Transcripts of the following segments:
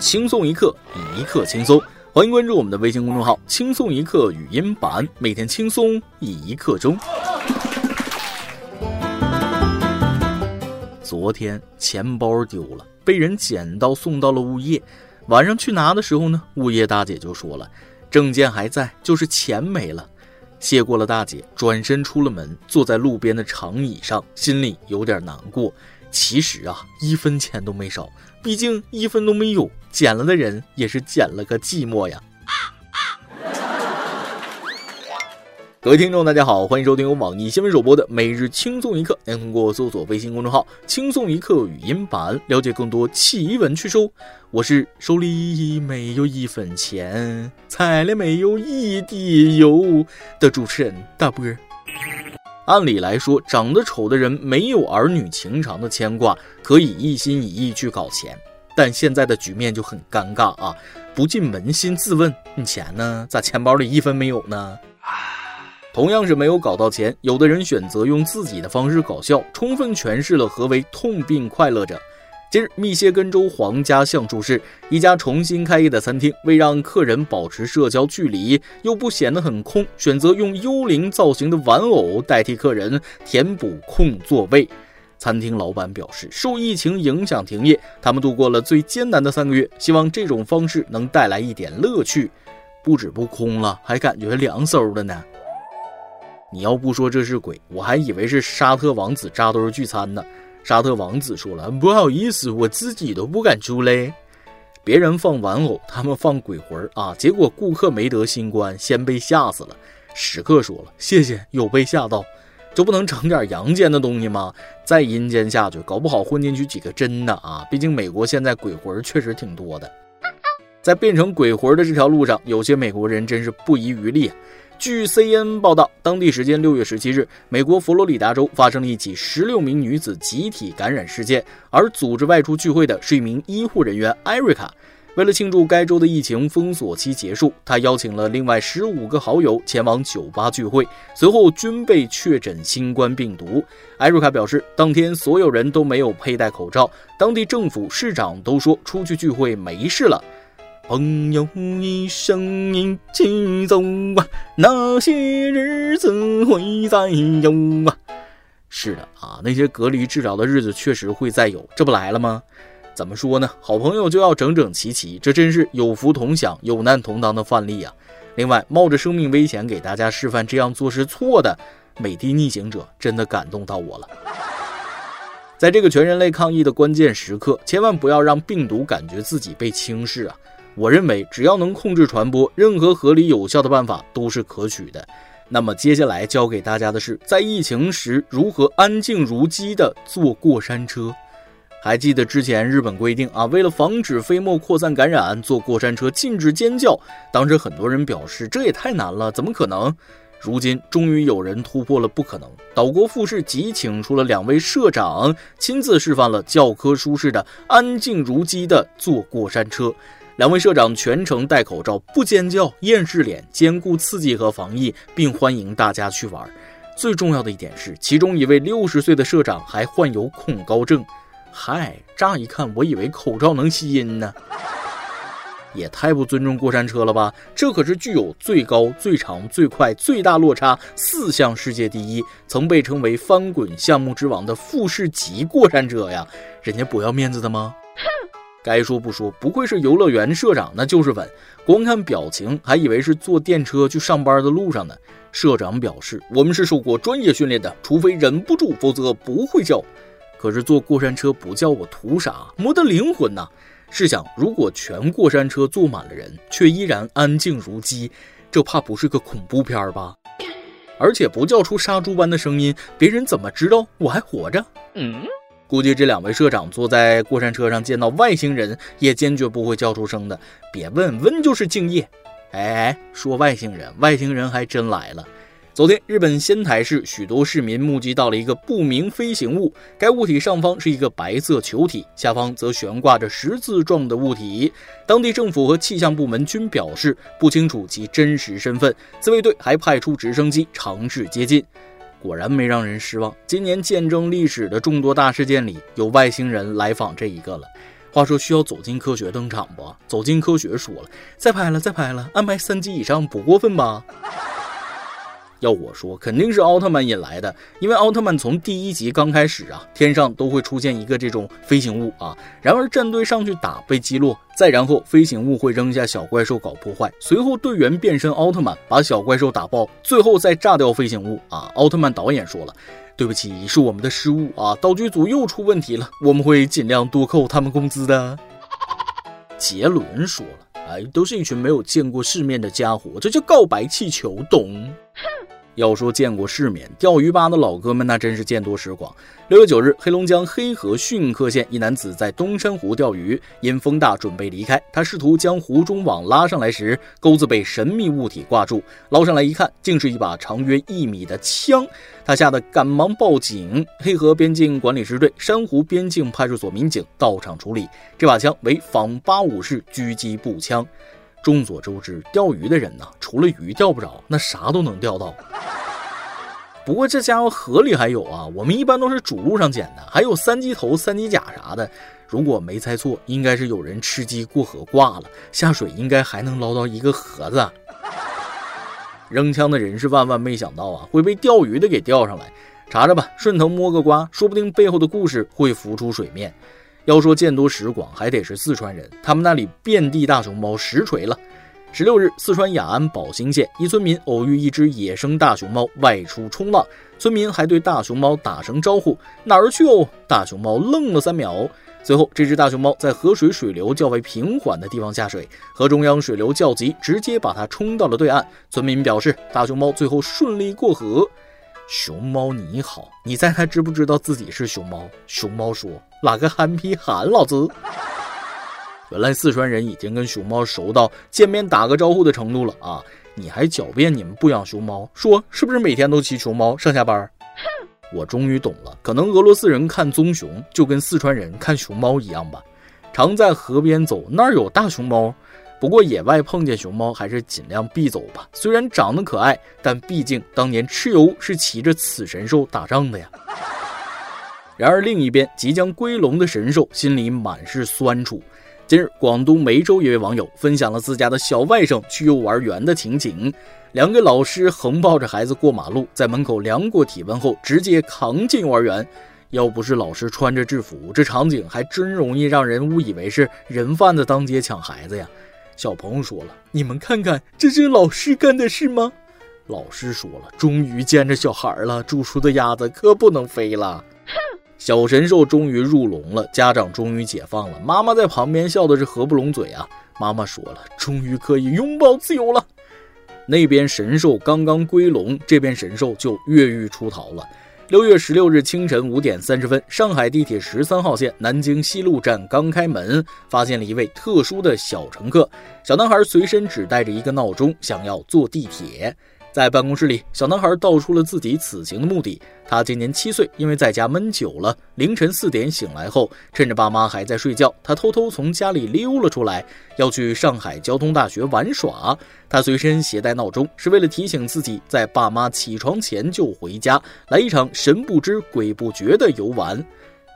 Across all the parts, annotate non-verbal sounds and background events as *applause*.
轻松一刻，一刻轻松。欢迎关注我们的微信公众号“轻松一刻语音版”，每天轻松一刻钟。昨天钱包丢了，被人捡到送到了物业。晚上去拿的时候呢，物业大姐就说了：“证件还在，就是钱没了。”谢过了大姐，转身出了门，坐在路边的长椅上，心里有点难过。其实啊，一分钱都没少，毕竟一分都没有，捡了的人也是捡了个寂寞呀。各位听众，大家好，欢迎收听由网易新闻首播的《每日轻松一刻》，您通过搜索微信公众号“轻松一刻”语音版了解更多奇闻趣事。我是手里没有一分钱，菜里没有一滴油的主持人大波。按理来说，长得丑的人没有儿女情长的牵挂，可以一心一意去搞钱。但现在的局面就很尴尬啊！不禁扪心自问：你钱呢？咋钱包里一分没有呢？同样是没有搞到钱，有的人选择用自己的方式搞笑，充分诠释了何为痛并快乐着。近日，密歇根州皇家橡树市一家重新开业的餐厅，为让客人保持社交距离又不显得很空，选择用幽灵造型的玩偶代替客人，填补空座位。餐厅老板表示，受疫情影响停业，他们度过了最艰难的三个月，希望这种方式能带来一点乐趣。不止不空了，还感觉凉飕的呢。你要不说这是鬼，我还以为是沙特王子扎堆聚餐呢。沙特王子说了：“不好意思，我自己都不敢出嘞。别人放玩偶，他们放鬼魂啊！结果顾客没得新冠，先被吓死了。食客说了：谢谢，有被吓到，就不能整点阳间的东西吗？再阴间下去，搞不好混进去几个真的啊！毕竟美国现在鬼魂确实挺多的。在变成鬼魂的这条路上，有些美国人真是不遗余力。”据 CNN 报道，当地时间六月十七日，美国佛罗里达州发生了一起十六名女子集体感染事件，而组织外出聚会的是一名医护人员艾瑞卡。为了庆祝该州的疫情封锁期结束，他邀请了另外十五个好友前往酒吧聚会，随后均被确诊新冠病毒。艾瑞卡表示，当天所有人都没有佩戴口罩，当地政府、市长都说出去聚会没事了。朋友一生一起走啊，那些日子会再有啊。是的啊，那些隔离治疗的日子确实会再有，这不来了吗？怎么说呢？好朋友就要整整齐齐，这真是有福同享、有难同当的范例啊。另外，冒着生命危险给大家示范这样做是错的，美的逆行者真的感动到我了。在这个全人类抗疫的关键时刻，千万不要让病毒感觉自己被轻视啊！我认为，只要能控制传播，任何合理有效的办法都是可取的。那么，接下来教给大家的是，在疫情时如何安静如鸡的坐过山车。还记得之前日本规定啊，为了防止飞沫扩散感染，坐过山车禁止尖叫。当时很多人表示，这也太难了，怎么可能？如今终于有人突破了不可能。岛国富士急请出了两位社长，亲自示范了教科书式的安静如鸡的坐过山车。两位社长全程戴口罩，不尖叫，厌世脸，兼顾刺激和防疫，并欢迎大家去玩。最重要的一点是，其中一位六十岁的社长还患有恐高症。嗨，乍一看我以为口罩能吸音呢，也太不尊重过山车了吧？这可是具有最高、最长、最快、最大落差四项世界第一，曾被称为翻滚项目之王的富士级过山车呀！人家不要面子的吗？该说不说，不愧是游乐园社长，那就是稳。光看表情，还以为是坐电车去上班的路上呢。社长表示：“我们是受过专业训练的，除非忍不住，否则不会叫。”可是坐过山车不叫我图啥？没得灵魂呐！试想，如果全过山车坐满了人，却依然安静如鸡，这怕不是个恐怖片吧？而且不叫出杀猪般的声音，别人怎么知道我还活着？嗯。估计这两位社长坐在过山车上见到外星人，也坚决不会叫出声的。别问问就是敬业。哎，说外星人，外星人还真来了。昨天，日本仙台市许多市民目击到了一个不明飞行物，该物体上方是一个白色球体，下方则悬挂着十字状的物体。当地政府和气象部门均表示不清楚其真实身份，自卫队还派出直升机尝试接近。果然没让人失望。今年见证历史的众多大事件里，有外星人来访这一个了。话说需要走进科学登场不？走进科学说了，再拍了，再拍了，安排三集以上不过分吧？要我说，肯定是奥特曼引来的，因为奥特曼从第一集刚开始啊，天上都会出现一个这种飞行物啊，然而战队上去打被击落，再然后飞行物会扔下小怪兽搞破坏，随后队员变身奥特曼把小怪兽打爆，最后再炸掉飞行物啊。奥特曼导演说了，对不起，是我们的失误啊，道具组又出问题了，我们会尽量多扣他们工资的。杰伦说了，哎，都是一群没有见过世面的家伙，这叫告白气球，懂？*laughs* 要说见过世面，钓鱼吧的老哥们那真是见多识广。六月九日，黑龙江黑河逊克县一男子在东山湖钓鱼，因风大准备离开，他试图将湖中网拉上来时，钩子被神秘物体挂住，捞上来一看，竟是一把长约一米的枪，他吓得赶忙报警。黑河边境管理支队、珊瑚边境派出所民警到场处理，这把枪为仿八五式狙击步枪。众所周知，钓鱼的人呢，除了鱼钓不着，那啥都能钓到。不过这家伙河里还有啊，我们一般都是主路上捡的，还有三级头、三级甲啥的。如果没猜错，应该是有人吃鸡过河挂了，下水应该还能捞到一个盒子。扔枪的人是万万没想到啊，会被钓鱼的给钓上来。查查吧，顺藤摸个瓜，说不定背后的故事会浮出水面。要说见多识广，还得是四川人，他们那里遍地大熊猫，实锤了。十六日，四川雅安宝兴县一村民偶遇一只野生大熊猫外出冲浪，村民还对大熊猫打声招呼：“哪儿去哦？”大熊猫愣了三秒，随后这只大熊猫在河水水流较为平缓的地方下水，河中央水流较急，直接把它冲到了对岸。村民表示，大熊猫最后顺利过河。熊猫你好，你猜它知不知道自己是熊猫？熊猫说：“哪个憨批喊老子？”原来四川人已经跟熊猫熟到见面打个招呼的程度了啊！你还狡辩你们不养熊猫，说是不是每天都骑熊猫上下班？我终于懂了，可能俄罗斯人看棕熊就跟四川人看熊猫一样吧。常在河边走，那儿有大熊猫。不过野外碰见熊猫还是尽量避走吧。虽然长得可爱，但毕竟当年蚩尤是骑着此神兽打仗的呀。然而另一边即将归笼的神兽心里满是酸楚。近日，广东梅州一位网友分享了自家的小外甥去幼儿园的情景：两个老师横抱着孩子过马路，在门口量过体温后，直接扛进幼儿园。要不是老师穿着制服，这场景还真容易让人误以为是人贩子当街抢孩子呀。小朋友说了：“你们看看，这是老师干的事吗？”老师说了：“终于见着小孩了，煮熟的鸭子可不能飞了。”哼小神兽终于入笼了，家长终于解放了。妈妈在旁边笑的是合不拢嘴啊。妈妈说了：“终于可以拥抱自由了。”那边神兽刚刚归笼，这边神兽就越狱出逃了。六月十六日清晨五点三十分，上海地铁十三号线南京西路站刚开门，发现了一位特殊的小乘客。小男孩随身只带着一个闹钟，想要坐地铁。在办公室里，小男孩道出了自己此行的目的。他今年七岁，因为在家闷久了，凌晨四点醒来后，趁着爸妈还在睡觉，他偷偷从家里溜了出来，要去上海交通大学玩耍。他随身携带闹钟，是为了提醒自己在爸妈起床前就回家，来一场神不知鬼不觉的游玩。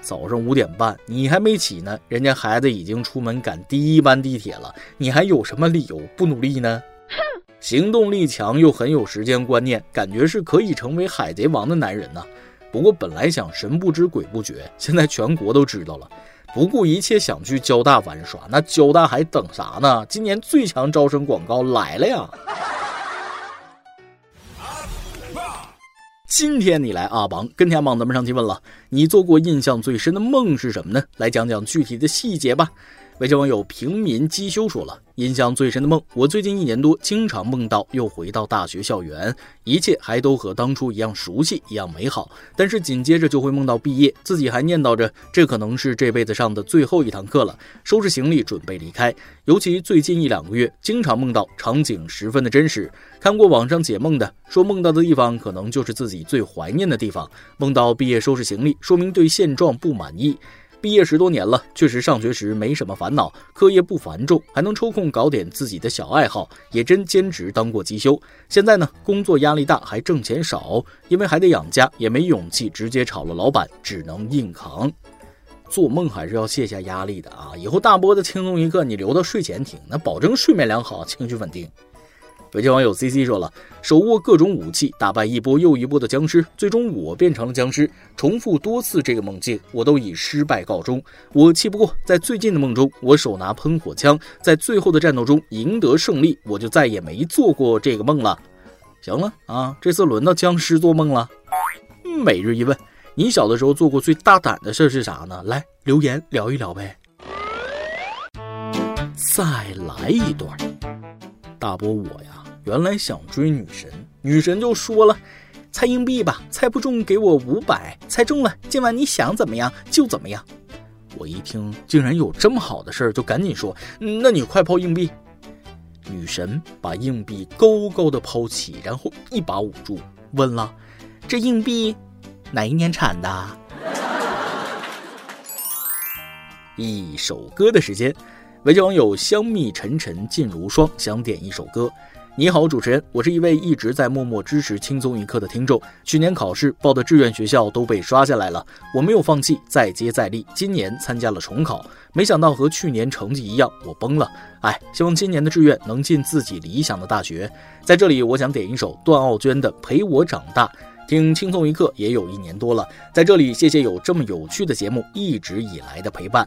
早上五点半，你还没起呢，人家孩子已经出门赶第一班地铁了，你还有什么理由不努力呢？哼行动力强又很有时间观念，感觉是可以成为海贼王的男人呐。不过本来想神不知鬼不觉，现在全国都知道了，不顾一切想去交大玩耍，那交大还等啥呢？今年最强招生广告来了呀！今天你来阿榜跟天榜咱们上期问了，你做过印象最深的梦是什么呢？来讲讲具体的细节吧。微信网友平民机修说了，印象最深的梦，我最近一年多经常梦到又回到大学校园，一切还都和当初一样熟悉，一样美好。但是紧接着就会梦到毕业，自己还念叨着这可能是这辈子上的最后一堂课了，收拾行李准备离开。尤其最近一两个月，经常梦到场景十分的真实。看过网上解梦的，说梦到的地方可能就是自己最怀念的地方。梦到毕业收拾行李，说明对现状不满意。毕业十多年了，确实上学时没什么烦恼，课业不繁重，还能抽空搞点自己的小爱好，也真兼职当过机修。现在呢，工作压力大，还挣钱少，因为还得养家，也没勇气直接炒了老板，只能硬扛。做梦还是要卸下压力的啊！以后大波的轻松一刻你留到睡前听，那保证睡眠良好，情绪稳定。北京网友 C C 说了，手握各种武器，打败一波又一波的僵尸，最终我变成了僵尸，重复多次这个梦境，我都以失败告终。我气不过，在最近的梦中，我手拿喷火枪，在最后的战斗中赢得胜利，我就再也没做过这个梦了。行了啊，这次轮到僵尸做梦了。每日一问，你小的时候做过最大胆的事是啥呢？来留言聊一聊呗。再来一段，大波我呀。原来想追女神，女神就说了：“猜硬币吧，猜不中给我五百，猜中了今晚你想怎么样就怎么样。”我一听竟然有这么好的事儿，就赶紧说：“那你快抛硬币。”女神把硬币高高的抛起，然后一把捂住，问了：“这硬币哪一年产的？” *laughs* 一首歌的时间，围棋网友香蜜沉沉烬如霜，想点一首歌。你好，主持人，我是一位一直在默默支持轻松一刻的听众。去年考试报的志愿学校都被刷下来了，我没有放弃，再接再厉。今年参加了重考，没想到和去年成绩一样，我崩了。哎，希望今年的志愿能进自己理想的大学。在这里，我想点一首段奥娟的《陪我长大》。听轻松一刻也有一年多了，在这里谢谢有这么有趣的节目一直以来的陪伴。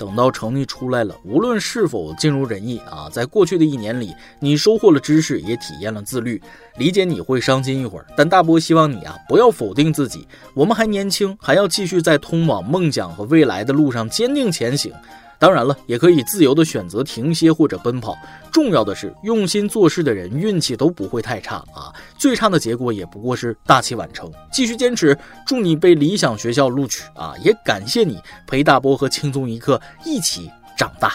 等到成绩出来了，无论是否尽如人意啊，在过去的一年里，你收获了知识，也体验了自律。理解你会伤心一会儿，但大波希望你啊，不要否定自己。我们还年轻，还要继续在通往梦想和未来的路上坚定前行。当然了，也可以自由的选择停歇或者奔跑。重要的是，用心做事的人运气都不会太差啊。最差的结果也不过是大器晚成。继续坚持，祝你被理想学校录取啊！也感谢你陪大波和轻松一刻一起长大。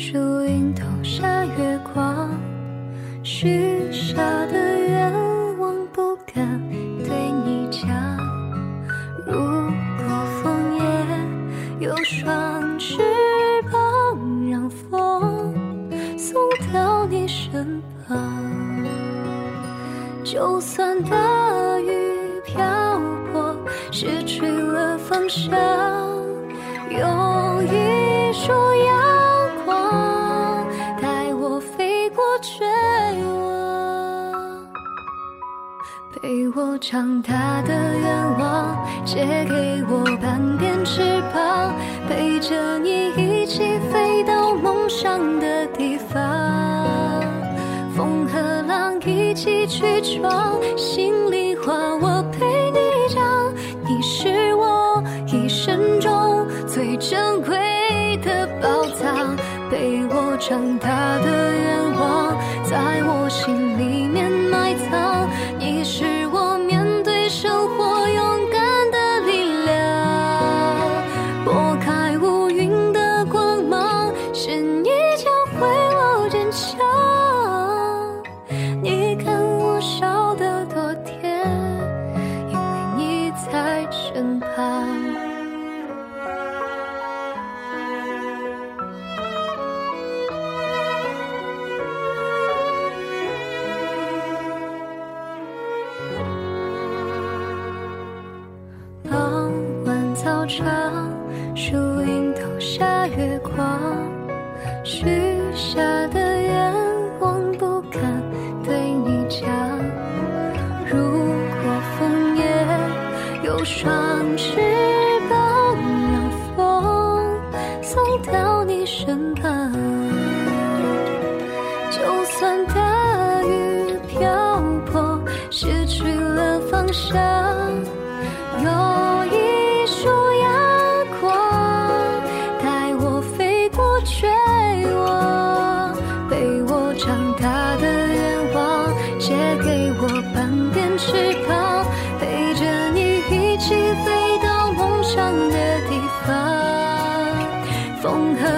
树荫投下月光，许下的愿望不敢对你讲。如果枫叶有双翅膀，让风送到你身旁。就算大雨瓢泼，失去了方向，有一束我长大的愿望，借给我半边翅膀，陪着你一起飞到梦想的地方。风和浪一起去闯，心里话我陪你讲。你是我一生中最珍贵的宝藏，陪我长大的风送到你身旁。缝合。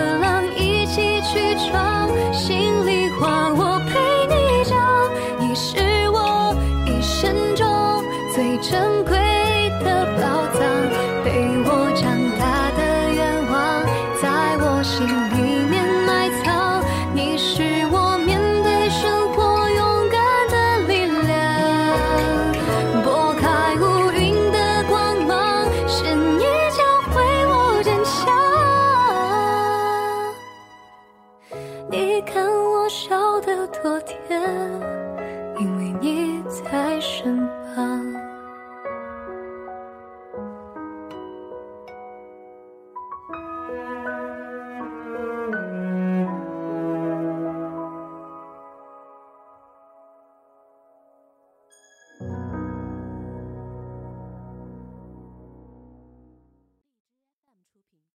多甜